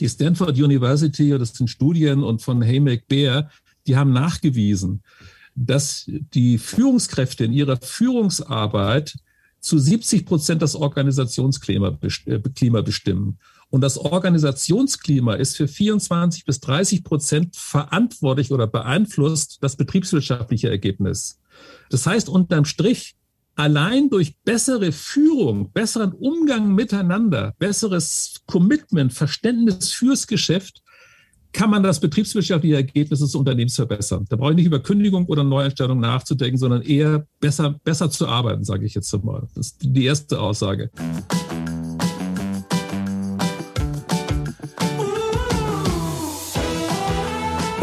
Die Stanford University, das sind Studien und von Haymack Bear, die haben nachgewiesen, dass die Führungskräfte in ihrer Führungsarbeit zu 70 Prozent das Organisationsklima äh, bestimmen. Und das Organisationsklima ist für 24 bis 30 Prozent verantwortlich oder beeinflusst das betriebswirtschaftliche Ergebnis. Das heißt, unterm Strich, allein durch bessere Führung, besseren Umgang miteinander, besseres Commitment, Verständnis fürs Geschäft, kann man das betriebswirtschaftliche Ergebnis des Unternehmens verbessern. Da brauche ich nicht über Kündigung oder Neueinstellung nachzudenken, sondern eher besser, besser zu arbeiten, sage ich jetzt mal. Das ist die erste Aussage.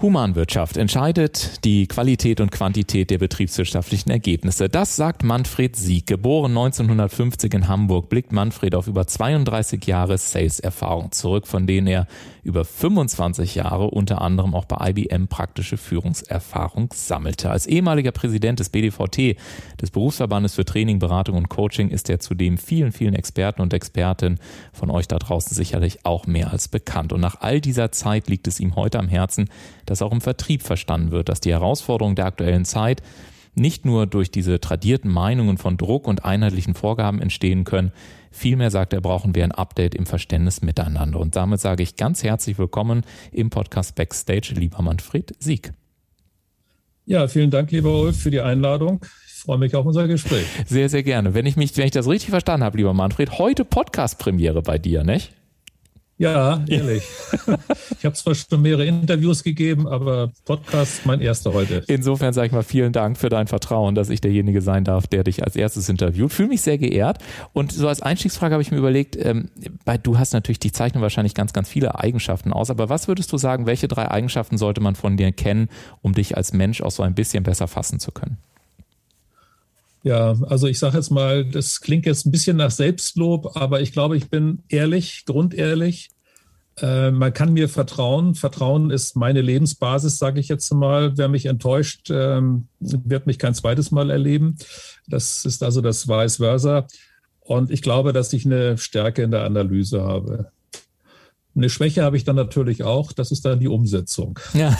Humanwirtschaft entscheidet die Qualität und Quantität der betriebswirtschaftlichen Ergebnisse. Das sagt Manfred Sieg. Geboren 1950 in Hamburg, blickt Manfred auf über 32 Jahre Sales-Erfahrung zurück, von denen er über 25 Jahre unter anderem auch bei IBM praktische Führungserfahrung sammelte. Als ehemaliger Präsident des BDVT, des Berufsverbandes für Training, Beratung und Coaching, ist er zudem vielen, vielen Experten und Expertinnen von euch da draußen sicherlich auch mehr als bekannt. Und nach all dieser Zeit liegt es ihm heute am Herzen, dass auch im Vertrieb verstanden wird, dass die Herausforderungen der aktuellen Zeit nicht nur durch diese tradierten Meinungen von Druck und einheitlichen Vorgaben entstehen können, vielmehr sagt er, brauchen wir ein Update im Verständnis miteinander. Und damit sage ich ganz herzlich willkommen im Podcast Backstage, lieber Manfred Sieg. Ja, vielen Dank, lieber Ulf, für die Einladung. Ich freue mich auf unser Gespräch. Sehr, sehr gerne. Wenn ich mich, wenn ich das richtig verstanden habe, lieber Manfred, heute Podcast-Premiere bei dir, nicht? Ja, ehrlich. ich habe zwar schon mehrere Interviews gegeben, aber Podcast mein erster heute. Insofern sage ich mal vielen Dank für dein Vertrauen, dass ich derjenige sein darf, der dich als erstes interviewt. Fühle mich sehr geehrt. Und so als Einstiegsfrage habe ich mir überlegt, ähm, bei, du hast natürlich, die zeichnen wahrscheinlich ganz, ganz viele Eigenschaften aus, aber was würdest du sagen, welche drei Eigenschaften sollte man von dir kennen, um dich als Mensch auch so ein bisschen besser fassen zu können? Ja, also ich sage jetzt mal, das klingt jetzt ein bisschen nach Selbstlob, aber ich glaube, ich bin ehrlich, grundehrlich. Äh, man kann mir vertrauen. Vertrauen ist meine Lebensbasis, sage ich jetzt mal. Wer mich enttäuscht, ähm, wird mich kein zweites Mal erleben. Das ist also das Vice versa. Und ich glaube, dass ich eine Stärke in der Analyse habe. Eine Schwäche habe ich dann natürlich auch, das ist dann die Umsetzung. Ja.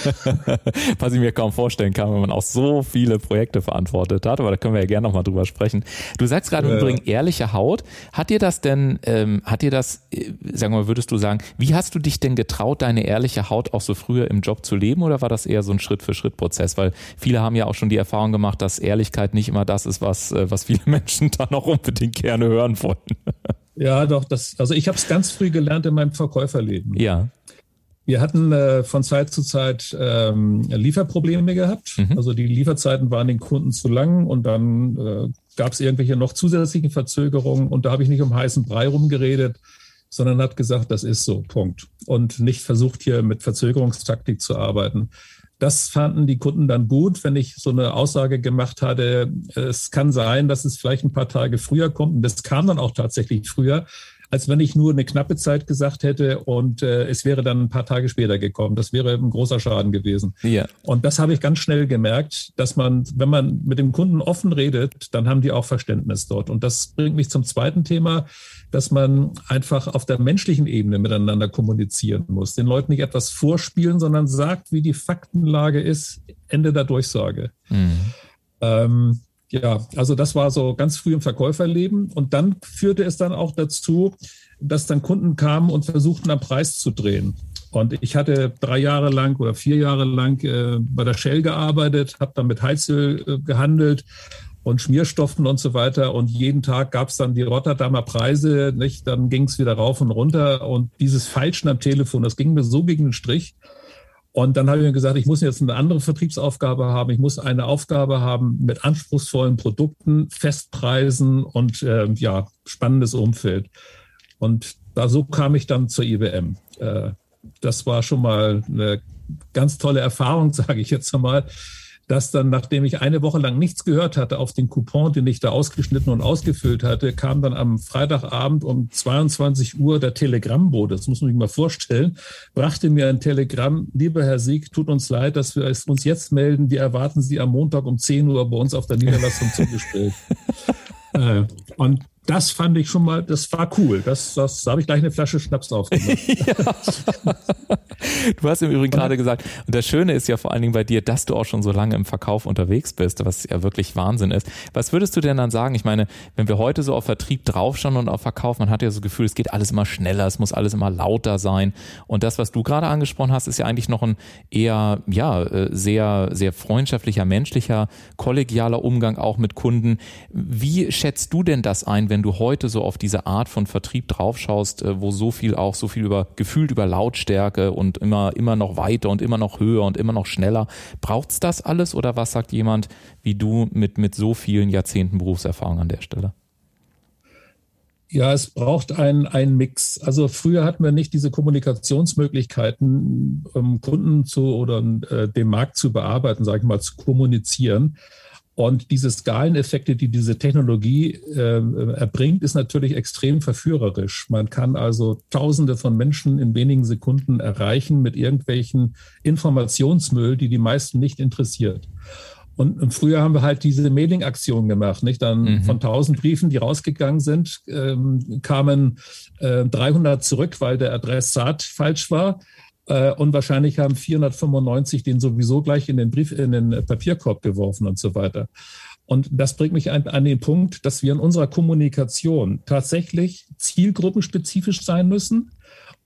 Was ich mir kaum vorstellen kann, wenn man auch so viele Projekte verantwortet hat, aber da können wir ja gerne nochmal drüber sprechen. Du sagst gerade ja. übrigens ehrliche Haut. Hat dir das denn, ähm, hat dir das, äh, sagen wir mal, würdest du sagen, wie hast du dich denn getraut, deine ehrliche Haut auch so früher im Job zu leben oder war das eher so ein Schritt-für-Schritt-Prozess? Weil viele haben ja auch schon die Erfahrung gemacht, dass Ehrlichkeit nicht immer das ist, was, äh, was viele Menschen dann auch unbedingt gerne hören wollen. Ja, doch, das, also ich habe es ganz früh gelernt in meinem Verkäuferleben. Ja. Wir hatten äh, von Zeit zu Zeit ähm, Lieferprobleme gehabt. Mhm. Also die Lieferzeiten waren den Kunden zu lang und dann äh, gab es irgendwelche noch zusätzlichen Verzögerungen und da habe ich nicht um heißen Brei rumgeredet, sondern hat gesagt, das ist so, Punkt. Und nicht versucht hier mit Verzögerungstaktik zu arbeiten. Das fanden die Kunden dann gut, wenn ich so eine Aussage gemacht hatte, es kann sein, dass es vielleicht ein paar Tage früher kommt. Und das kam dann auch tatsächlich früher als wenn ich nur eine knappe Zeit gesagt hätte und äh, es wäre dann ein paar Tage später gekommen. Das wäre ein großer Schaden gewesen. Ja. Und das habe ich ganz schnell gemerkt, dass man, wenn man mit dem Kunden offen redet, dann haben die auch Verständnis dort. Und das bringt mich zum zweiten Thema, dass man einfach auf der menschlichen Ebene miteinander kommunizieren muss. Den Leuten nicht etwas vorspielen, sondern sagt, wie die Faktenlage ist, Ende der Durchsage. Mhm. Ähm, ja, also das war so ganz früh im Verkäuferleben. Und dann führte es dann auch dazu, dass dann Kunden kamen und versuchten, am Preis zu drehen. Und ich hatte drei Jahre lang oder vier Jahre lang äh, bei der Shell gearbeitet, habe dann mit Heizöl äh, gehandelt und Schmierstoffen und so weiter. Und jeden Tag gab es dann die Rotterdamer Preise, nicht? Dann ging es wieder rauf und runter. Und dieses Falschen am Telefon, das ging mir so gegen den Strich. Und dann habe ich mir gesagt, ich muss jetzt eine andere Vertriebsaufgabe haben. Ich muss eine Aufgabe haben mit anspruchsvollen Produkten, Festpreisen und äh, ja, spannendes Umfeld. Und da so kam ich dann zur IBM. Äh, das war schon mal eine ganz tolle Erfahrung, sage ich jetzt einmal dass dann, nachdem ich eine Woche lang nichts gehört hatte auf den Coupon, den ich da ausgeschnitten und ausgefüllt hatte, kam dann am Freitagabend um 22 Uhr der Telegrammbote, das muss man sich mal vorstellen, brachte mir ein Telegramm, lieber Herr Sieg, tut uns leid, dass wir uns jetzt melden, wir erwarten Sie am Montag um 10 Uhr bei uns auf der Niederlassung zum Gespräch. Äh, und das fand ich schon mal, das war cool. Das, das da habe ich gleich eine Flasche Schnaps aufgemacht. du hast im Übrigen gerade gesagt, und das Schöne ist ja vor allen Dingen bei dir, dass du auch schon so lange im Verkauf unterwegs bist, was ja wirklich Wahnsinn ist. Was würdest du denn dann sagen? Ich meine, wenn wir heute so auf Vertrieb draufschauen und auf Verkauf, man hat ja so das Gefühl, es geht alles immer schneller, es muss alles immer lauter sein. Und das, was du gerade angesprochen hast, ist ja eigentlich noch ein eher, ja, äh, sehr, sehr freundschaftlicher, menschlicher, kollegialer Umgang auch mit Kunden. Wie schätzt du denn das ein, wenn du heute so auf diese Art von Vertrieb draufschaust, äh, wo so viel auch so viel über gefühlt über Lautstärke und immer immer noch weiter und immer noch höher und immer noch schneller, braucht's das alles oder was sagt jemand wie du mit mit so vielen Jahrzehnten Berufserfahrung an der Stelle? Ja, es braucht einen, Mix. Also früher hatten wir nicht diese Kommunikationsmöglichkeiten, um Kunden zu oder äh, den Markt zu bearbeiten, sage ich mal, zu kommunizieren. Und diese Skaleneffekte, die diese Technologie äh, erbringt, ist natürlich extrem verführerisch. Man kann also Tausende von Menschen in wenigen Sekunden erreichen mit irgendwelchen Informationsmüll, die die meisten nicht interessiert. Und, früher haben wir halt diese Mailing-Aktion gemacht, nicht? Dann mhm. von 1000 Briefen, die rausgegangen sind, ähm, kamen äh, 300 zurück, weil der Adressat falsch war. Äh, und wahrscheinlich haben 495 den sowieso gleich in den Brief, in den Papierkorb geworfen und so weiter. Und das bringt mich an, an, den Punkt, dass wir in unserer Kommunikation tatsächlich zielgruppenspezifisch sein müssen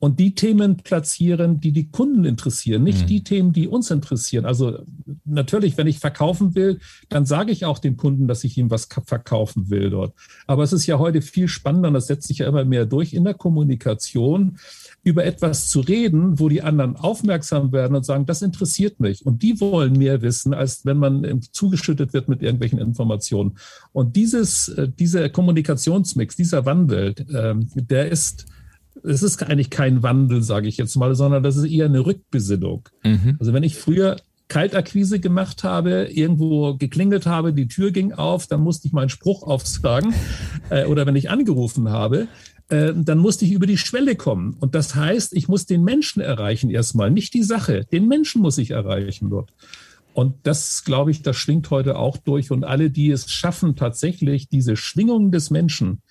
und die Themen platzieren, die die Kunden interessieren, nicht mhm. die Themen, die uns interessieren. Also natürlich, wenn ich verkaufen will, dann sage ich auch dem Kunden, dass ich ihm was verkaufen will dort. Aber es ist ja heute viel spannender, und das setzt sich ja immer mehr durch in der Kommunikation, über etwas zu reden, wo die anderen aufmerksam werden und sagen, das interessiert mich. Und die wollen mehr wissen, als wenn man zugeschüttet wird mit irgendwelchen Informationen. Und dieses, äh, dieser Kommunikationsmix, dieser Wandel, ähm, der ist, es ist eigentlich kein Wandel, sage ich jetzt mal, sondern das ist eher eine Rückbesinnung. Mhm. Also wenn ich früher Kaltakquise gemacht habe, irgendwo geklingelt habe, die Tür ging auf, dann musste ich meinen Spruch aufsagen. Äh, oder wenn ich angerufen habe, äh, dann musste ich über die Schwelle kommen. Und das heißt, ich muss den Menschen erreichen erstmal, nicht die Sache. Den Menschen muss ich erreichen dort. Und das, glaube ich, das schwingt heute auch durch. Und alle, die es schaffen, tatsächlich diese Schwingung des Menschen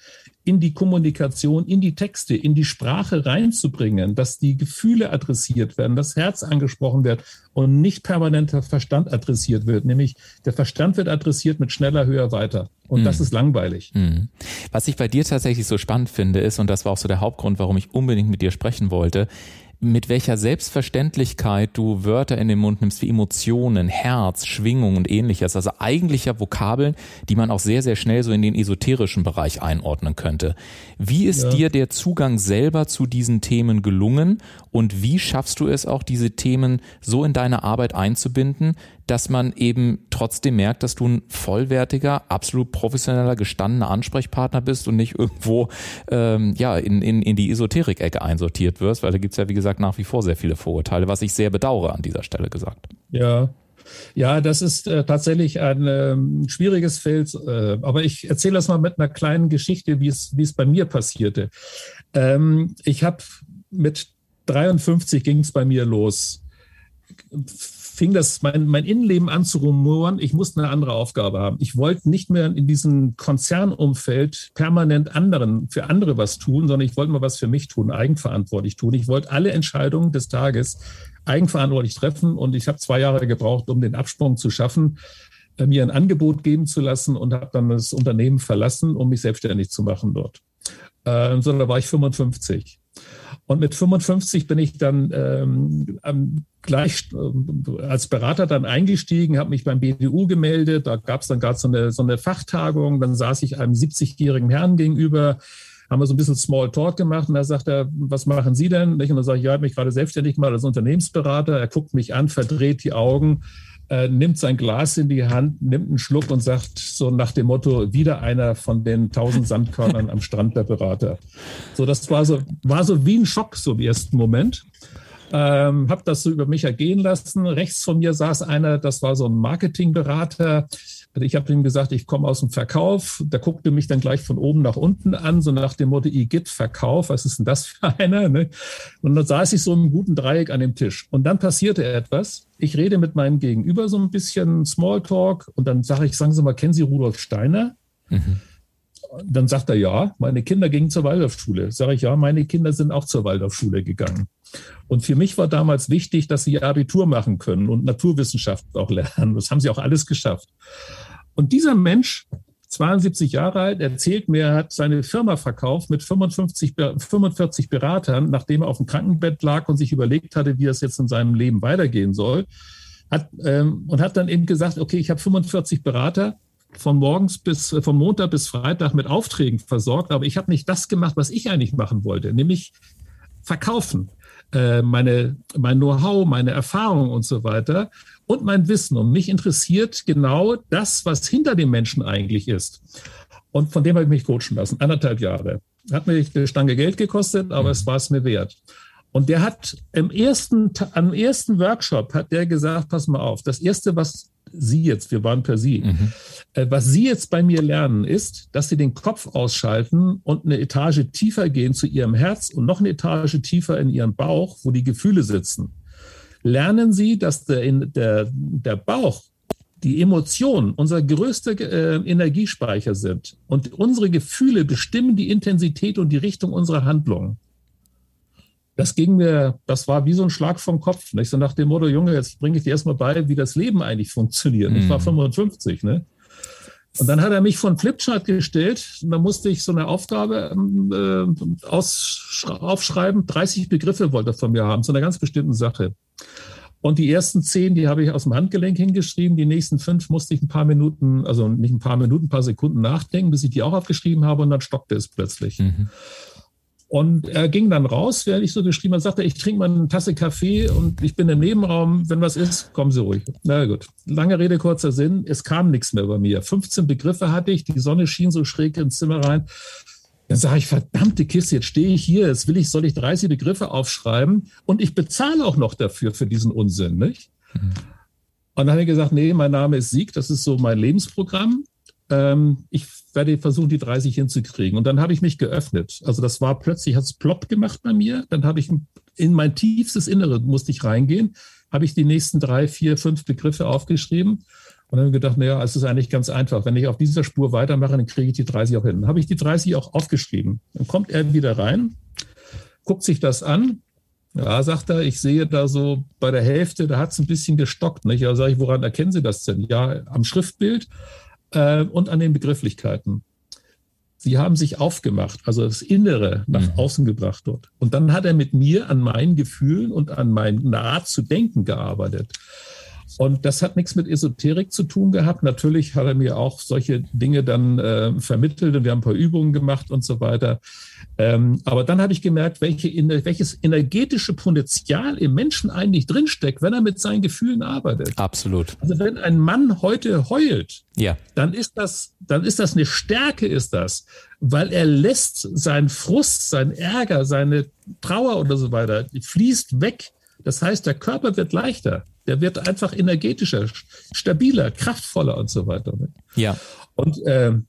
in die Kommunikation, in die Texte, in die Sprache reinzubringen, dass die Gefühle adressiert werden, das Herz angesprochen wird und nicht permanenter Verstand adressiert wird. Nämlich der Verstand wird adressiert mit schneller, höher, weiter. Und mhm. das ist langweilig. Mhm. Was ich bei dir tatsächlich so spannend finde, ist, und das war auch so der Hauptgrund, warum ich unbedingt mit dir sprechen wollte, mit welcher Selbstverständlichkeit du Wörter in den Mund nimmst wie Emotionen, Herz, Schwingung und ähnliches. Also eigentlich ja Vokabeln, die man auch sehr, sehr schnell so in den esoterischen Bereich einordnen könnte. Wie ist ja. dir der Zugang selber zu diesen Themen gelungen und wie schaffst du es auch, diese Themen so in deine Arbeit einzubinden, dass man eben trotzdem merkt, dass du ein vollwertiger, absolut professioneller, gestandener Ansprechpartner bist und nicht irgendwo ähm, ja in, in, in die Esoterik-Ecke einsortiert wirst, weil da gibt's ja, wie gesagt, nach wie vor sehr viele Vorurteile, was ich sehr bedauere an dieser Stelle gesagt. Ja, ja, das ist äh, tatsächlich ein äh, schwieriges Feld, äh, aber ich erzähle das mal mit einer kleinen Geschichte, wie es, wie es bei mir passierte. Ähm, ich habe mit 53 ging es bei mir los fing das mein, mein Innenleben an zu rumoren. Ich musste eine andere Aufgabe haben. Ich wollte nicht mehr in diesem Konzernumfeld permanent anderen, für andere was tun, sondern ich wollte mal was für mich tun, eigenverantwortlich tun. Ich wollte alle Entscheidungen des Tages eigenverantwortlich treffen und ich habe zwei Jahre gebraucht, um den Absprung zu schaffen äh, mir ein Angebot geben zu lassen und habe dann das Unternehmen verlassen, um mich selbstständig zu machen dort. Äh, so, da war ich 55. Und mit 55 bin ich dann ähm, gleich äh, als Berater dann eingestiegen, habe mich beim BDU gemeldet. Da gab es dann gerade so eine, so eine Fachtagung. Dann saß ich einem 70-jährigen Herrn gegenüber, haben wir so ein bisschen Small Talk gemacht und da sagt er, was machen Sie denn? Und dann sage ich, ja, ich habe mich gerade selbstständig gemacht als Unternehmensberater. Er guckt mich an, verdreht die Augen, äh, nimmt sein Glas in die Hand, nimmt einen Schluck und sagt so nach dem Motto, wieder einer von den tausend Sandkörnern am Strand der Berater. So, das war so, war so wie ein Schock so im ersten Moment. Ähm, habe das so über mich ergehen lassen. Rechts von mir saß einer, das war so ein Marketingberater. Also ich habe ihm gesagt, ich komme aus dem Verkauf. Der guckte mich dann gleich von oben nach unten an, so nach dem Motto, Igitt, Verkauf, was ist denn das für einer? Ne? Und dann saß ich so im guten Dreieck an dem Tisch. Und dann passierte etwas. Ich rede mit meinem Gegenüber so ein bisschen Smalltalk und dann sage ich, sagen Sie mal, kennen Sie Rudolf Steiner? Mhm. Dann sagt er, ja, meine Kinder gingen zur Waldorfschule. Sage ich, ja, meine Kinder sind auch zur Waldorfschule gegangen. Und für mich war damals wichtig, dass sie Abitur machen können und Naturwissenschaft auch lernen. Das haben sie auch alles geschafft. Und dieser Mensch, 72 Jahre alt, erzählt mir, er hat seine Firma verkauft mit 55, 45 Beratern, nachdem er auf dem Krankenbett lag und sich überlegt hatte, wie es jetzt in seinem Leben weitergehen soll. Hat, ähm, und hat dann eben gesagt, okay, ich habe 45 Berater von morgens bis, äh, von Montag bis Freitag mit Aufträgen versorgt, aber ich habe nicht das gemacht, was ich eigentlich machen wollte, nämlich verkaufen. Äh, meine, mein Know-how, meine Erfahrung und so weiter und mein Wissen. Und mich interessiert genau das, was hinter dem Menschen eigentlich ist. Und von dem habe ich mich coachen lassen, anderthalb Jahre. Hat mir eine Stange Geld gekostet, aber mhm. es war es mir wert. Und der hat im ersten, am ersten Workshop hat der gesagt, pass mal auf, das erste, was Sie jetzt, wir waren per Sie, mhm. Äh, was Sie jetzt bei mir lernen, ist, dass Sie den Kopf ausschalten und eine Etage tiefer gehen zu Ihrem Herz und noch eine Etage tiefer in Ihren Bauch, wo die Gefühle sitzen. Lernen Sie, dass der, der, der Bauch die Emotionen unser größter äh, Energiespeicher sind und unsere Gefühle bestimmen die Intensität und die Richtung unserer Handlungen das ging mir, das war wie so ein Schlag vom Kopf. Nicht? So nach dem Motto, Junge, jetzt bringe ich dir erstmal bei, wie das Leben eigentlich funktioniert. Mhm. Ich war 55, ne? Und dann hat er mich von Flipchart gestellt. Und da musste ich so eine Aufgabe ähm, äh, aufschreiben. 30 Begriffe wollte er von mir haben, zu einer ganz bestimmten Sache. Und die ersten zehn, die habe ich aus dem Handgelenk hingeschrieben. Die nächsten fünf musste ich ein paar Minuten, also nicht ein paar Minuten, ein paar Sekunden nachdenken, bis ich die auch aufgeschrieben habe. Und dann stockte es plötzlich. Mhm. Und er ging dann raus, während ich so geschrieben habe, sagte, ich trinke mal eine Tasse Kaffee und ich bin im Nebenraum. Wenn was ist, kommen Sie ruhig. Na gut. Lange Rede, kurzer Sinn. Es kam nichts mehr bei mir. 15 Begriffe hatte ich. Die Sonne schien so schräg ins Zimmer rein. Dann sage ich, verdammte Kiste, jetzt stehe ich hier, jetzt will ich, soll ich 30 Begriffe aufschreiben und ich bezahle auch noch dafür, für diesen Unsinn, nicht? Mhm. Und dann habe ich gesagt, nee, mein Name ist Sieg, das ist so mein Lebensprogramm. Ähm, ich werde versuchen, die 30 hinzukriegen. Und dann habe ich mich geöffnet. Also das war plötzlich, hat es plopp gemacht bei mir. Dann habe ich in mein tiefstes Innere musste ich reingehen, habe ich die nächsten drei, vier, fünf Begriffe aufgeschrieben und dann gedacht, naja, es ist eigentlich ganz einfach. Wenn ich auf dieser Spur weitermache, dann kriege ich die 30 auch hin. Dann habe ich die 30 auch aufgeschrieben. Dann kommt er wieder rein, guckt sich das an. Ja, sagt er, ich sehe da so bei der Hälfte, da hat es ein bisschen gestockt. Nicht? Ja, sage ich, woran erkennen Sie das denn? Ja, am Schriftbild äh, und an den Begrifflichkeiten. Sie haben sich aufgemacht, also das Innere nach mhm. außen gebracht dort. Und dann hat er mit mir an meinen Gefühlen und an meiner Art zu denken gearbeitet. Und das hat nichts mit Esoterik zu tun gehabt. Natürlich hat er mir auch solche Dinge dann äh, vermittelt und wir haben ein paar Übungen gemacht und so weiter. Ähm, aber dann habe ich gemerkt, welche, welches energetische Potenzial im Menschen eigentlich drinsteckt, wenn er mit seinen Gefühlen arbeitet. Absolut. Also wenn ein Mann heute heult, ja. dann ist das, dann ist das eine Stärke, ist das, weil er lässt seinen Frust, seinen Ärger, seine Trauer oder so weiter, fließt weg. Das heißt, der Körper wird leichter. Der wird einfach energetischer, stabiler, kraftvoller und so weiter. Ne? Ja. Und ähm,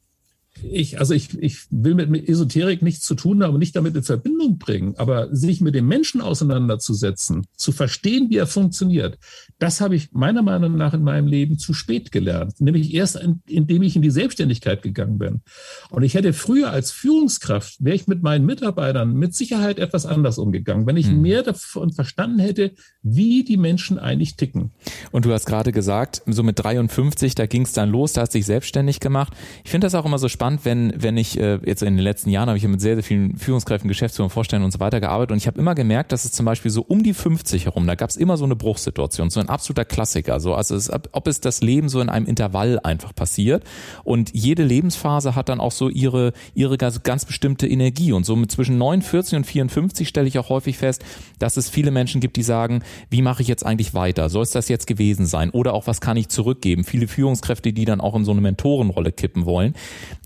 ich, also ich, ich will mit Esoterik nichts zu tun haben und nicht damit in Verbindung bringen, aber sich mit dem Menschen auseinanderzusetzen, zu verstehen, wie er funktioniert, das habe ich meiner Meinung nach in meinem Leben zu spät gelernt. Nämlich erst, indem ich in die Selbstständigkeit gegangen bin. Und ich hätte früher als Führungskraft, wäre ich mit meinen Mitarbeitern mit Sicherheit etwas anders umgegangen, wenn ich hm. mehr davon verstanden hätte, wie die Menschen eigentlich ticken. Und du hast gerade gesagt, so mit 53, da ging es dann los, da hast du dich selbstständig gemacht. Ich finde das auch immer so spannend spannend, wenn, wenn ich äh, jetzt in den letzten Jahren habe ich ja mit sehr, sehr vielen Führungskräften, Geschäftsführern, Vorständen und so weiter gearbeitet und ich habe immer gemerkt, dass es zum Beispiel so um die 50 herum, da gab es immer so eine Bruchsituation, so ein absoluter Klassiker, so also es, ob es das Leben so in einem Intervall einfach passiert und jede Lebensphase hat dann auch so ihre ihre ganz, ganz bestimmte Energie und so mit zwischen 49 und 54 stelle ich auch häufig fest, dass es viele Menschen gibt, die sagen, wie mache ich jetzt eigentlich weiter? Soll es das jetzt gewesen sein oder auch was kann ich zurückgeben? Viele Führungskräfte, die dann auch in so eine Mentorenrolle kippen wollen.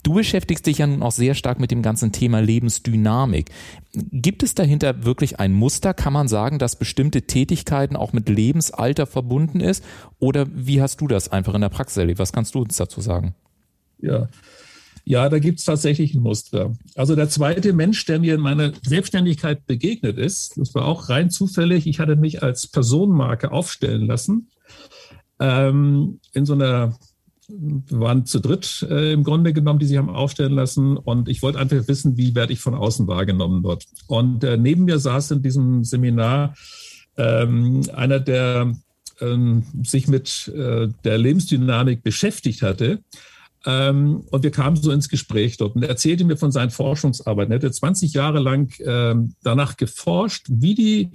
Du beschäftigst dich ja nun auch sehr stark mit dem ganzen Thema Lebensdynamik. Gibt es dahinter wirklich ein Muster? Kann man sagen, dass bestimmte Tätigkeiten auch mit Lebensalter verbunden ist? Oder wie hast du das einfach in der Praxis erlebt? Was kannst du uns dazu sagen? Ja, ja, da gibt es tatsächlich ein Muster. Also der zweite Mensch, der mir in meiner Selbstständigkeit begegnet ist, das war auch rein zufällig. Ich hatte mich als Personenmarke aufstellen lassen ähm, in so einer waren zu dritt äh, im Grunde genommen, die sich haben aufstellen lassen. Und ich wollte einfach wissen, wie werde ich von außen wahrgenommen dort. Und äh, neben mir saß in diesem Seminar ähm, einer, der ähm, sich mit äh, der Lebensdynamik beschäftigt hatte. Ähm, und wir kamen so ins Gespräch dort und er erzählte mir von seinen Forschungsarbeiten. Er hatte 20 Jahre lang ähm, danach geforscht, wie die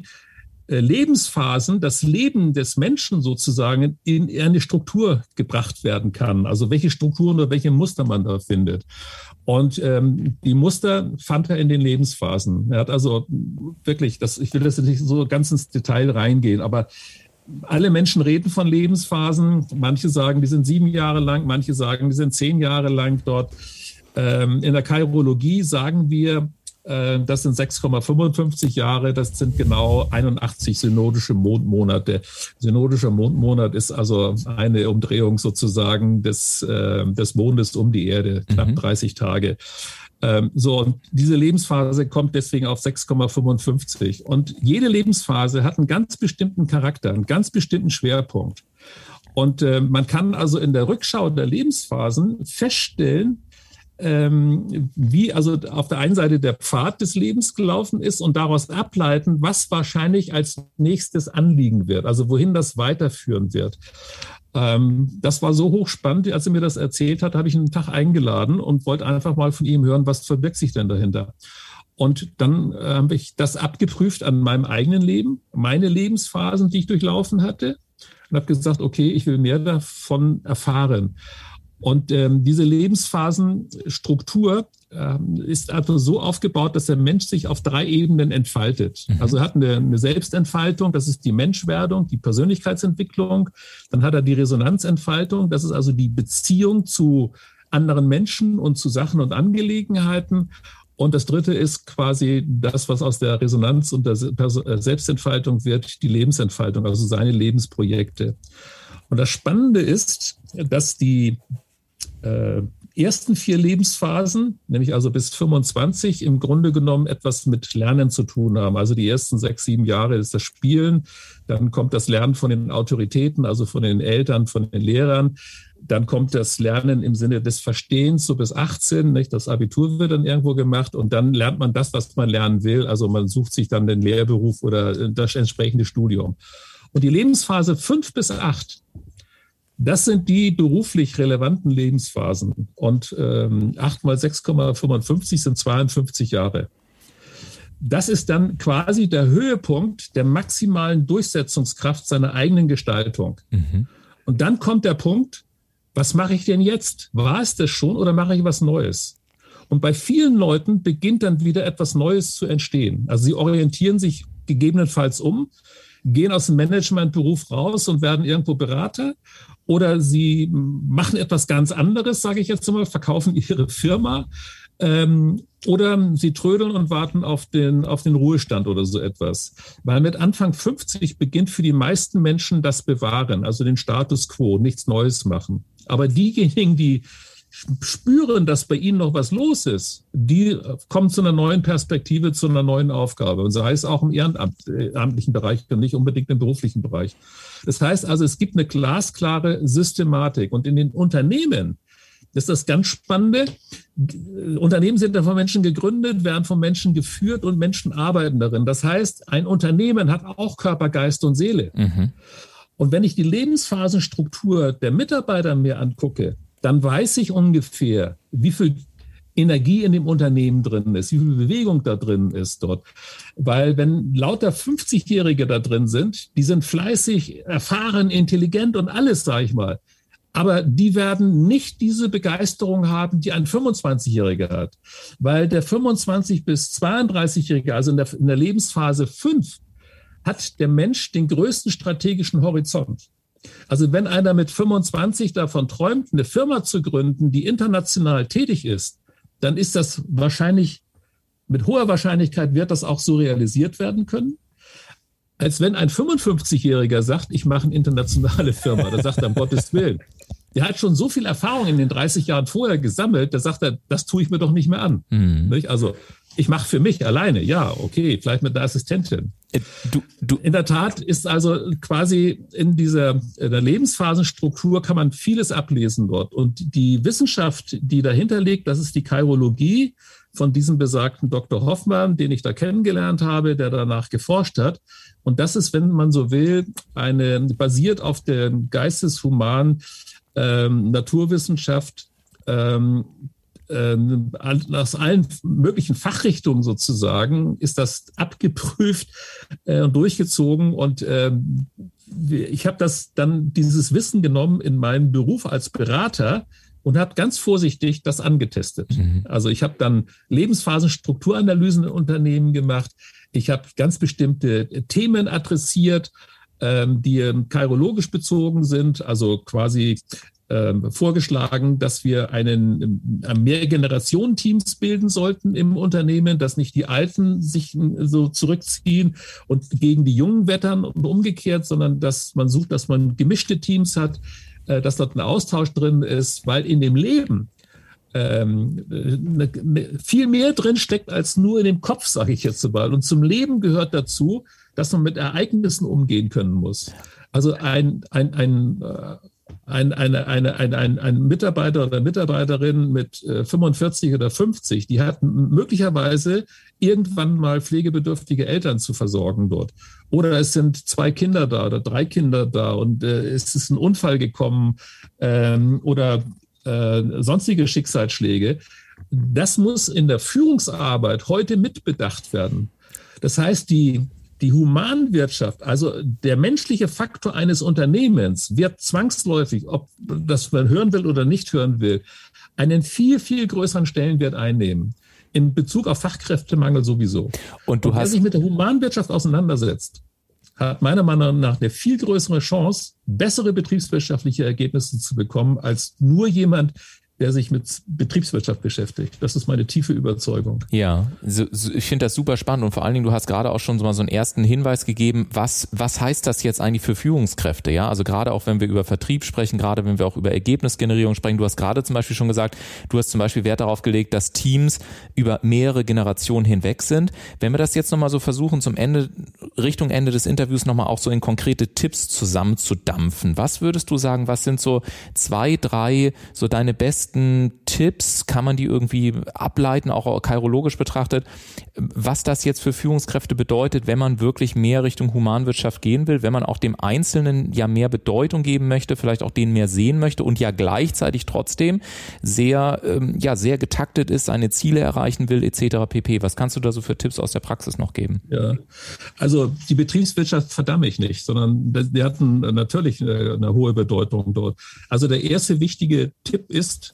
Lebensphasen, das Leben des Menschen sozusagen in eine Struktur gebracht werden kann. Also welche Strukturen oder welche Muster man da findet. Und ähm, die Muster fand er in den Lebensphasen. Er hat also wirklich, das, ich will das nicht so ganz ins Detail reingehen, aber alle Menschen reden von Lebensphasen. Manche sagen, die sind sieben Jahre lang, manche sagen, die sind zehn Jahre lang dort. Ähm, in der Chirologie sagen wir, äh, das sind 6,55 Jahre, das sind genau 81 synodische Mondmonate. Synodischer Mondmonat ist also eine Umdrehung sozusagen des, äh, des Mondes um die Erde, knapp mhm. 30 Tage. Ähm, so, und diese Lebensphase kommt deswegen auf 6,55. Und jede Lebensphase hat einen ganz bestimmten Charakter, einen ganz bestimmten Schwerpunkt. Und äh, man kann also in der Rückschau der Lebensphasen feststellen, ähm, wie also auf der einen Seite der Pfad des Lebens gelaufen ist und daraus ableiten, was wahrscheinlich als nächstes anliegen wird, also wohin das weiterführen wird. Ähm, das war so hochspannend, als er mir das erzählt hat, habe ich einen Tag eingeladen und wollte einfach mal von ihm hören, was verbirgt sich denn dahinter. Und dann äh, habe ich das abgeprüft an meinem eigenen Leben, meine Lebensphasen, die ich durchlaufen hatte, und habe gesagt, okay, ich will mehr davon erfahren. Und ähm, diese Lebensphasenstruktur ähm, ist einfach so aufgebaut, dass der Mensch sich auf drei Ebenen entfaltet. Mhm. Also er hat eine, eine Selbstentfaltung, das ist die Menschwerdung, die Persönlichkeitsentwicklung. Dann hat er die Resonanzentfaltung, das ist also die Beziehung zu anderen Menschen und zu Sachen und Angelegenheiten. Und das dritte ist quasi das, was aus der Resonanz und der äh, Selbstentfaltung wird, die Lebensentfaltung, also seine Lebensprojekte. Und das Spannende ist, dass die äh, ersten vier Lebensphasen, nämlich also bis 25, im Grunde genommen etwas mit Lernen zu tun haben. Also die ersten sechs, sieben Jahre ist das Spielen, dann kommt das Lernen von den Autoritäten, also von den Eltern, von den Lehrern. Dann kommt das Lernen im Sinne des Verstehens so bis 18, nicht? Das Abitur wird dann irgendwo gemacht und dann lernt man das, was man lernen will. Also man sucht sich dann den Lehrberuf oder das entsprechende Studium. Und die Lebensphase fünf bis acht, das sind die beruflich relevanten Lebensphasen. Und ähm, 8 mal 6,55 sind 52 Jahre. Das ist dann quasi der Höhepunkt der maximalen Durchsetzungskraft seiner eigenen Gestaltung. Mhm. Und dann kommt der Punkt, was mache ich denn jetzt? War es das schon oder mache ich was Neues? Und bei vielen Leuten beginnt dann wieder etwas Neues zu entstehen. Also sie orientieren sich gegebenenfalls um, gehen aus dem Managementberuf raus und werden irgendwo Berater oder sie machen etwas ganz anderes, sage ich jetzt mal, verkaufen ihre Firma ähm, oder sie trödeln und warten auf den, auf den Ruhestand oder so etwas. Weil mit Anfang 50 beginnt für die meisten Menschen das Bewahren, also den Status quo, nichts Neues machen. Aber diejenigen, die spüren, dass bei ihnen noch was los ist, die kommen zu einer neuen Perspektive, zu einer neuen Aufgabe. Und sei es auch im ehrenamtlichen Bereich und nicht unbedingt im beruflichen Bereich. Das heißt also, es gibt eine glasklare Systematik. Und in den Unternehmen ist das ganz Spannende. Unternehmen sind ja von Menschen gegründet, werden von Menschen geführt und Menschen arbeiten darin. Das heißt, ein Unternehmen hat auch Körper, Geist und Seele. Mhm. Und wenn ich die Lebensphasenstruktur der Mitarbeiter mir angucke, dann weiß ich ungefähr, wie viel Energie in dem Unternehmen drin ist, wie viel Bewegung da drin ist dort. Weil wenn lauter 50-Jährige da drin sind, die sind fleißig, erfahren, intelligent und alles, sage ich mal. Aber die werden nicht diese Begeisterung haben, die ein 25-Jähriger hat. Weil der 25 bis 32-Jährige, also in der, in der Lebensphase 5, hat der Mensch den größten strategischen Horizont. Also wenn einer mit 25 davon träumt, eine Firma zu gründen, die international tätig ist, dann ist das wahrscheinlich, mit hoher Wahrscheinlichkeit wird das auch so realisiert werden können als wenn ein 55-Jähriger sagt, ich mache eine internationale Firma. Da sagt er, um Gottes Willen. Der hat schon so viel Erfahrung in den 30 Jahren vorher gesammelt, da sagt er, das tue ich mir doch nicht mehr an. Mhm. Also ich mache für mich alleine, ja, okay, vielleicht mit der Assistentin. Äh, du, du. In der Tat ist also quasi in dieser in der Lebensphasenstruktur kann man vieles ablesen dort. Und die Wissenschaft, die dahinter liegt, das ist die Chirologie von diesem besagten Dr. Hoffmann, den ich da kennengelernt habe, der danach geforscht hat. Und das ist, wenn man so will, eine basiert auf der geisteshumanen ähm, Naturwissenschaft ähm, aus allen möglichen Fachrichtungen sozusagen ist das abgeprüft äh, und durchgezogen und ähm, ich habe das dann dieses Wissen genommen in meinen Beruf als Berater und habe ganz vorsichtig das angetestet. Mhm. Also ich habe dann Lebensphasenstrukturanalysen in Unternehmen gemacht. Ich habe ganz bestimmte Themen adressiert, ähm, die chirologisch bezogen sind, also quasi ähm, vorgeschlagen, dass wir einen äh, Mehrgenerationen-Teams bilden sollten im Unternehmen, dass nicht die Alten sich äh, so zurückziehen und gegen die Jungen wettern und umgekehrt, sondern dass man sucht, dass man gemischte Teams hat, äh, dass dort ein Austausch drin ist, weil in dem Leben ähm, ne, ne, viel mehr drin steckt als nur in dem Kopf, sage ich jetzt mal. Und zum Leben gehört dazu, dass man mit Ereignissen umgehen können muss. Also ein, ein, ein, äh, ein, eine, eine, ein, ein, ein Mitarbeiter oder Mitarbeiterin mit 45 äh, oder 50, die hat möglicherweise irgendwann mal pflegebedürftige Eltern zu versorgen dort. Oder es sind zwei Kinder da oder drei Kinder da und äh, es ist ein Unfall gekommen ähm, oder äh, sonstige Schicksalsschläge. Das muss in der Führungsarbeit heute mitbedacht werden. Das heißt, die, die Humanwirtschaft, also der menschliche Faktor eines Unternehmens, wird zwangsläufig, ob das man hören will oder nicht hören will, einen viel, viel größeren Stellenwert einnehmen. In Bezug auf Fachkräftemangel sowieso. Und du Und wer hast sich mit der Humanwirtschaft auseinandersetzt, hat meiner Meinung nach eine viel größere Chance, bessere betriebswirtschaftliche Ergebnisse zu bekommen, als nur jemand, der sich mit Betriebswirtschaft beschäftigt. Das ist meine tiefe Überzeugung. Ja, so, so, ich finde das super spannend und vor allen Dingen, du hast gerade auch schon so mal so einen ersten Hinweis gegeben, was, was heißt das jetzt eigentlich für Führungskräfte? Ja, also gerade auch wenn wir über Vertrieb sprechen, gerade wenn wir auch über Ergebnisgenerierung sprechen, du hast gerade zum Beispiel schon gesagt, du hast zum Beispiel Wert darauf gelegt, dass Teams über mehrere Generationen hinweg sind. Wenn wir das jetzt nochmal so versuchen, zum Ende, Richtung Ende des Interviews nochmal auch so in konkrete Tipps zusammenzudampfen, was würdest du sagen, was sind so zwei, drei, so deine besten besten Tipps? Kann man die irgendwie ableiten, auch chirologisch betrachtet, was das jetzt für Führungskräfte bedeutet, wenn man wirklich mehr Richtung Humanwirtschaft gehen will, wenn man auch dem Einzelnen ja mehr Bedeutung geben möchte, vielleicht auch den mehr sehen möchte und ja gleichzeitig trotzdem sehr, ähm, ja, sehr getaktet ist, seine Ziele erreichen will, etc. pp. Was kannst du da so für Tipps aus der Praxis noch geben? Ja, also die Betriebswirtschaft verdamme ich nicht, sondern die hatten natürlich eine, eine hohe Bedeutung dort. Also der erste wichtige Tipp ist,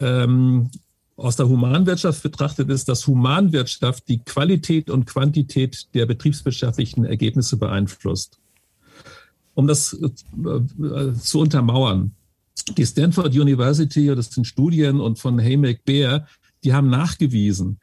ähm, aus der Humanwirtschaft betrachtet ist, dass Humanwirtschaft die Qualität und Quantität der betriebswirtschaftlichen Ergebnisse beeinflusst. Um das äh, zu untermauern, die Stanford University, das sind Studien und von Haymack Bear, die haben nachgewiesen,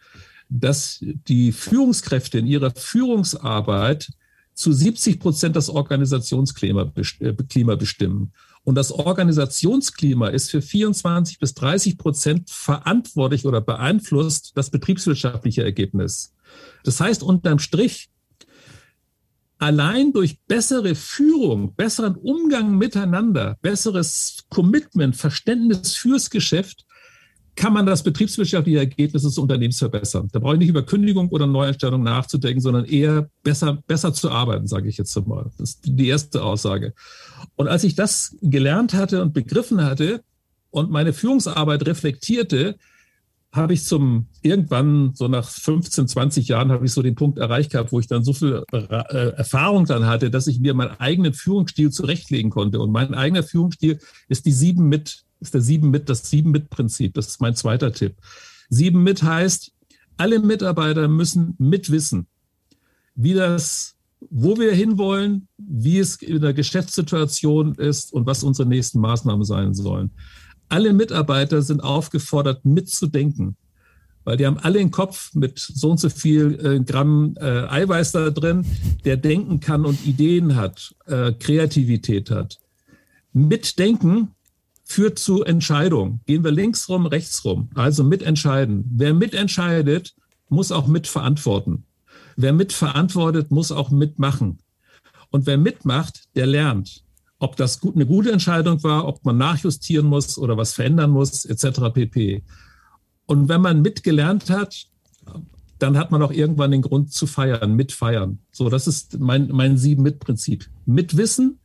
dass die Führungskräfte in ihrer Führungsarbeit zu 70 Prozent das Organisationsklima äh, bestimmen. Und das Organisationsklima ist für 24 bis 30 Prozent verantwortlich oder beeinflusst das betriebswirtschaftliche Ergebnis. Das heißt, unterm Strich, allein durch bessere Führung, besseren Umgang miteinander, besseres Commitment, Verständnis fürs Geschäft, kann man das betriebswirtschaftliche Ergebnis des Unternehmens verbessern. Da brauche ich nicht über Kündigung oder Neueinstellung nachzudenken, sondern eher besser, besser zu arbeiten, sage ich jetzt mal. Das ist die erste Aussage. Und als ich das gelernt hatte und begriffen hatte und meine Führungsarbeit reflektierte, habe ich zum irgendwann so nach 15, 20 Jahren habe ich so den Punkt erreicht gehabt, wo ich dann so viel äh, Erfahrung dann hatte, dass ich mir meinen eigenen Führungsstil zurechtlegen konnte. Und mein eigener Führungsstil ist die sieben mit, ist der sieben mit, das sieben mit Prinzip. Das ist mein zweiter Tipp. Sieben mit heißt, alle Mitarbeiter müssen mitwissen, wie das, wo wir hinwollen, wie es in der Geschäftssituation ist und was unsere nächsten Maßnahmen sein sollen alle Mitarbeiter sind aufgefordert, mitzudenken. Weil die haben alle einen Kopf mit so und so viel äh, Gramm äh, Eiweiß da drin, der denken kann und Ideen hat, äh, Kreativität hat. Mitdenken führt zu Entscheidungen. Gehen wir links rum, rechts rum. Also mitentscheiden. Wer mitentscheidet, muss auch mitverantworten. Wer mitverantwortet, muss auch mitmachen. Und wer mitmacht, der lernt ob das gut, eine gute Entscheidung war, ob man nachjustieren muss oder was verändern muss, etc. pp. Und wenn man mitgelernt hat, dann hat man auch irgendwann den Grund zu feiern, mitfeiern. So, das ist mein, mein Sieben-Mit-Prinzip. Mitwissen,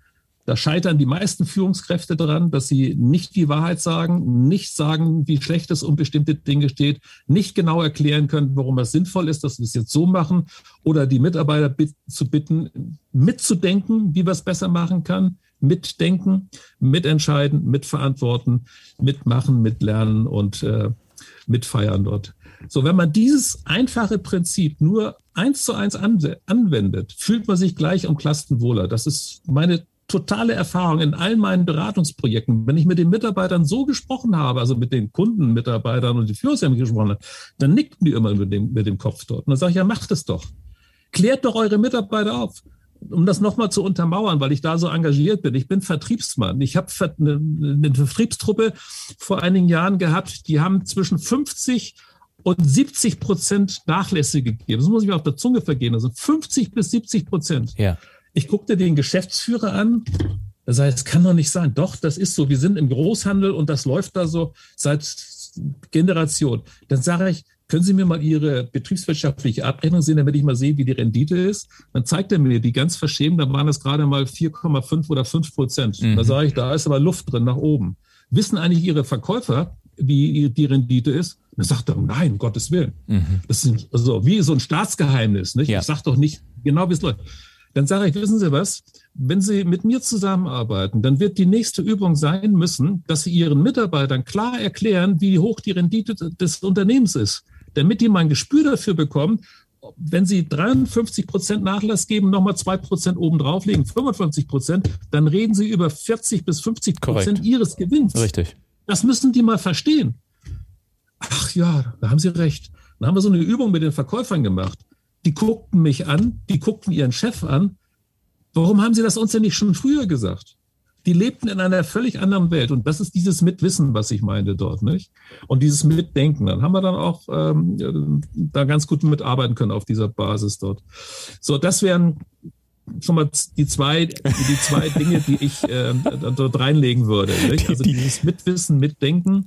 da scheitern die meisten Führungskräfte dran, dass sie nicht die Wahrheit sagen, nicht sagen, wie schlecht es um bestimmte Dinge steht, nicht genau erklären können, warum es sinnvoll ist, dass wir es jetzt so machen oder die Mitarbeiter zu bitten, mitzudenken, wie wir es besser machen kann, mitdenken, mitentscheiden, mitverantworten, mitmachen, mitlernen und äh, mitfeiern dort. So, wenn man dieses einfache Prinzip nur eins zu eins anwendet, fühlt man sich gleich um Klassen wohler. Das ist meine totale Erfahrung in allen meinen Beratungsprojekten. Wenn ich mit den Mitarbeitern so gesprochen habe, also mit den Kundenmitarbeitern und die Führungskräften gesprochen habe, dann nickten die immer mit dem, mit dem Kopf dort. Und dann sage ich, ja, macht es doch. Klärt doch eure Mitarbeiter auf. Um das nochmal zu untermauern, weil ich da so engagiert bin. Ich bin Vertriebsmann. Ich habe eine, eine Vertriebstruppe vor einigen Jahren gehabt, die haben zwischen 50 und 70 Prozent Nachlässe gegeben. Das muss ich mir auf der Zunge vergehen. Also 50 bis 70 Prozent. Ja. Ich guckte den Geschäftsführer an. Das heißt, es kann doch nicht sein. Doch, das ist so. Wir sind im Großhandel und das läuft da so seit Generation. Dann sage ich, können Sie mir mal Ihre betriebswirtschaftliche Abrechnung sehen, damit ich mal sehe, wie die Rendite ist? Dann zeigt er mir die ganz verschämt, da waren es gerade mal 4,5 oder 5 Prozent. Mhm. Da sage ich, da ist aber Luft drin nach oben. Wissen eigentlich Ihre Verkäufer, wie die Rendite ist? Dann sagt er, nein, um Gottes Willen. Mhm. Das ist also wie so ein Staatsgeheimnis. Nicht? Ja. Ich sage doch nicht genau, wie es läuft. Dann sage ich, wissen Sie was? Wenn Sie mit mir zusammenarbeiten, dann wird die nächste Übung sein müssen, dass Sie Ihren Mitarbeitern klar erklären, wie hoch die Rendite des Unternehmens ist, damit die mal ein Gespür dafür bekommen, wenn Sie 53 Prozent Nachlass geben, nochmal zwei Prozent oben drauflegen, 55 Prozent, dann reden Sie über 40 bis 50 Prozent Ihres Gewinns. Richtig. Das müssen die mal verstehen. Ach ja, da haben Sie recht. Dann haben wir so eine Übung mit den Verkäufern gemacht die guckten mich an, die guckten ihren Chef an. Warum haben sie das uns denn nicht schon früher gesagt? Die lebten in einer völlig anderen Welt. Und das ist dieses Mitwissen, was ich meinte dort, nicht? Und dieses Mitdenken. Dann haben wir dann auch ähm, da ganz gut mitarbeiten können auf dieser Basis dort. So, das wären schon mal die zwei, die zwei Dinge, die ich äh, dort reinlegen würde. Nicht? Also dieses Mitwissen, Mitdenken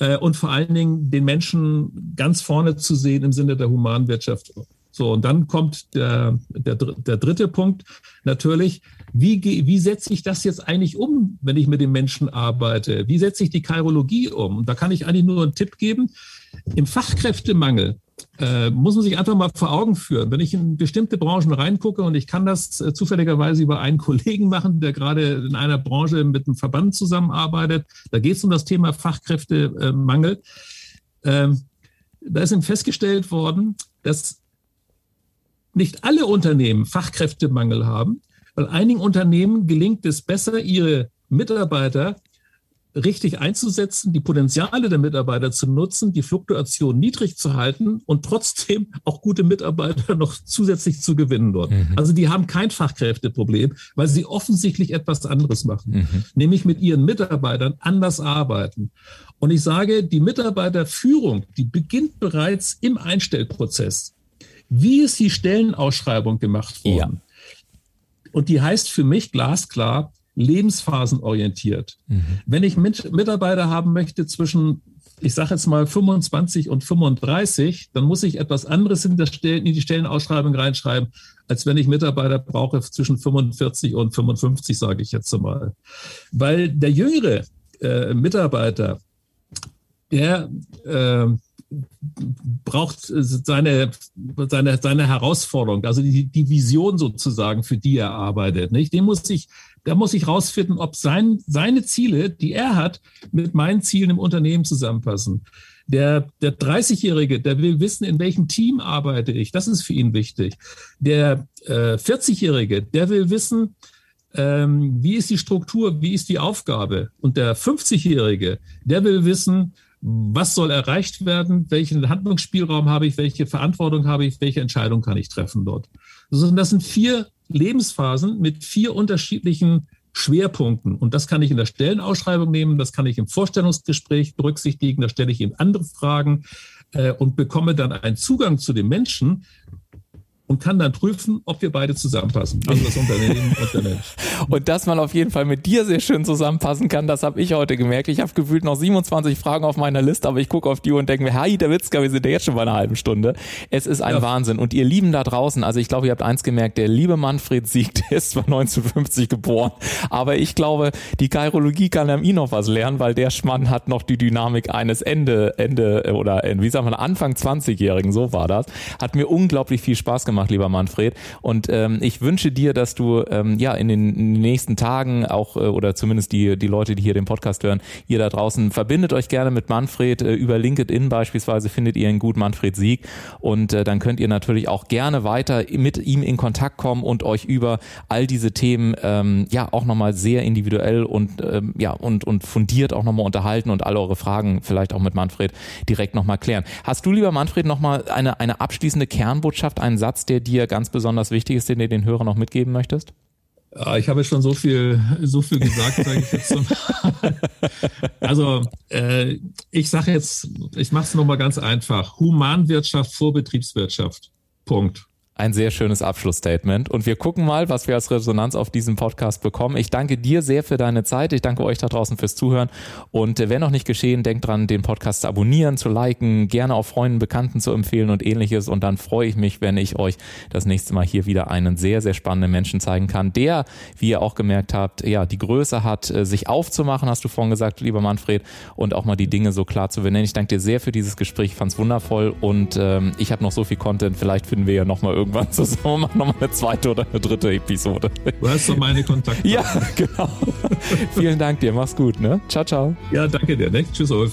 äh, und vor allen Dingen den Menschen ganz vorne zu sehen im Sinne der Humanwirtschaft so, und dann kommt der, der, der dritte Punkt natürlich. Wie, wie setze ich das jetzt eigentlich um, wenn ich mit den Menschen arbeite? Wie setze ich die Chirologie um? Und da kann ich eigentlich nur einen Tipp geben. Im Fachkräftemangel äh, muss man sich einfach mal vor Augen führen. Wenn ich in bestimmte Branchen reingucke und ich kann das äh, zufälligerweise über einen Kollegen machen, der gerade in einer Branche mit einem Verband zusammenarbeitet, da geht es um das Thema Fachkräftemangel. Ähm, da ist ihm festgestellt worden, dass nicht alle Unternehmen Fachkräftemangel haben, weil einigen Unternehmen gelingt es besser, ihre Mitarbeiter richtig einzusetzen, die Potenziale der Mitarbeiter zu nutzen, die Fluktuation niedrig zu halten und trotzdem auch gute Mitarbeiter noch zusätzlich zu gewinnen dort. Mhm. Also die haben kein Fachkräfteproblem, weil sie offensichtlich etwas anderes machen, mhm. nämlich mit ihren Mitarbeitern anders arbeiten. Und ich sage, die Mitarbeiterführung, die beginnt bereits im Einstellprozess. Wie ist die Stellenausschreibung gemacht worden? Ja. Und die heißt für mich glasklar lebensphasenorientiert. Mhm. Wenn ich Mitarbeiter haben möchte zwischen, ich sage jetzt mal 25 und 35, dann muss ich etwas anderes in, Stellen, in die Stellenausschreibung reinschreiben, als wenn ich Mitarbeiter brauche zwischen 45 und 55, sage ich jetzt mal. Weil der jüngere äh, Mitarbeiter, der äh, braucht seine, seine, seine Herausforderung, also die, die Vision sozusagen, für die er arbeitet. Nicht? Den muss ich, da muss ich rausfinden, ob sein, seine Ziele, die er hat, mit meinen Zielen im Unternehmen zusammenpassen. Der, der 30-Jährige, der will wissen, in welchem Team arbeite ich. Das ist für ihn wichtig. Der äh, 40-Jährige, der will wissen, ähm, wie ist die Struktur, wie ist die Aufgabe. Und der 50-Jährige, der will wissen, was soll erreicht werden, welchen Handlungsspielraum habe ich, welche Verantwortung habe ich, welche Entscheidung kann ich treffen dort. Das sind vier Lebensphasen mit vier unterschiedlichen Schwerpunkten. Und das kann ich in der Stellenausschreibung nehmen, das kann ich im Vorstellungsgespräch berücksichtigen, da stelle ich ihm andere Fragen äh, und bekomme dann einen Zugang zu den Menschen, und kann dann prüfen, ob wir beide zusammenpassen. Also das Unternehmen und der Mensch. Und dass man auf jeden Fall mit dir sehr schön zusammenpassen kann, das habe ich heute gemerkt. Ich habe gefühlt noch 27 Fragen auf meiner Liste, aber ich gucke auf die und denke mir, hey, der Witzka, wir sind ja jetzt schon bei einer halben Stunde. Es ist ein ja. Wahnsinn. Und ihr Lieben da draußen, also ich glaube, ihr habt eins gemerkt, der liebe Manfred Sieg, der ist zwar 1950 geboren, aber ich glaube, die Chirologie kann am ihn noch was lernen, weil der Schmann hat noch die Dynamik eines Ende, Ende oder wie sagt man, Anfang 20-Jährigen, so war das. Hat mir unglaublich viel Spaß gemacht gemacht, lieber Manfred. Und ähm, ich wünsche dir, dass du ähm, ja in den nächsten Tagen auch äh, oder zumindest die die Leute, die hier den Podcast hören, ihr da draußen verbindet euch gerne mit Manfred äh, über LinkedIn beispielsweise findet ihr ihn gut Manfred Sieg und äh, dann könnt ihr natürlich auch gerne weiter mit ihm in Kontakt kommen und euch über all diese Themen ähm, ja auch nochmal sehr individuell und ähm, ja und und fundiert auch nochmal unterhalten und all eure Fragen vielleicht auch mit Manfred direkt nochmal klären. Hast du lieber Manfred nochmal eine eine abschließende Kernbotschaft, einen Satz, der dir ganz besonders wichtig ist, den du den Hörern noch mitgeben möchtest? Ja, ich habe schon so viel, so viel gesagt, sage ich jetzt. also äh, ich sage jetzt, ich mache es nochmal ganz einfach. Humanwirtschaft vor Betriebswirtschaft. Punkt. Ein sehr schönes Abschlussstatement. Und wir gucken mal, was wir als Resonanz auf diesem Podcast bekommen. Ich danke dir sehr für deine Zeit. Ich danke euch da draußen fürs Zuhören. Und äh, wenn noch nicht geschehen, denkt dran, den Podcast zu abonnieren, zu liken, gerne auch Freunden, Bekannten zu empfehlen und ähnliches. Und dann freue ich mich, wenn ich euch das nächste Mal hier wieder einen sehr, sehr spannenden Menschen zeigen kann, der, wie ihr auch gemerkt habt, ja, die Größe hat, äh, sich aufzumachen, hast du vorhin gesagt, lieber Manfred, und auch mal die Dinge so klar zu benennen. Ich danke dir sehr für dieses Gespräch. Ich fand es wundervoll und ähm, ich habe noch so viel Content. Vielleicht finden wir ja nochmal irgendwann irgendwann zusammen machen nochmal eine zweite oder eine dritte Episode. Du hast doch meine Kontakte. Ja, genau. Vielen Dank dir. Mach's gut, ne? Ciao, ciao. Ja, danke dir. Ne? Tschüss, Ulf.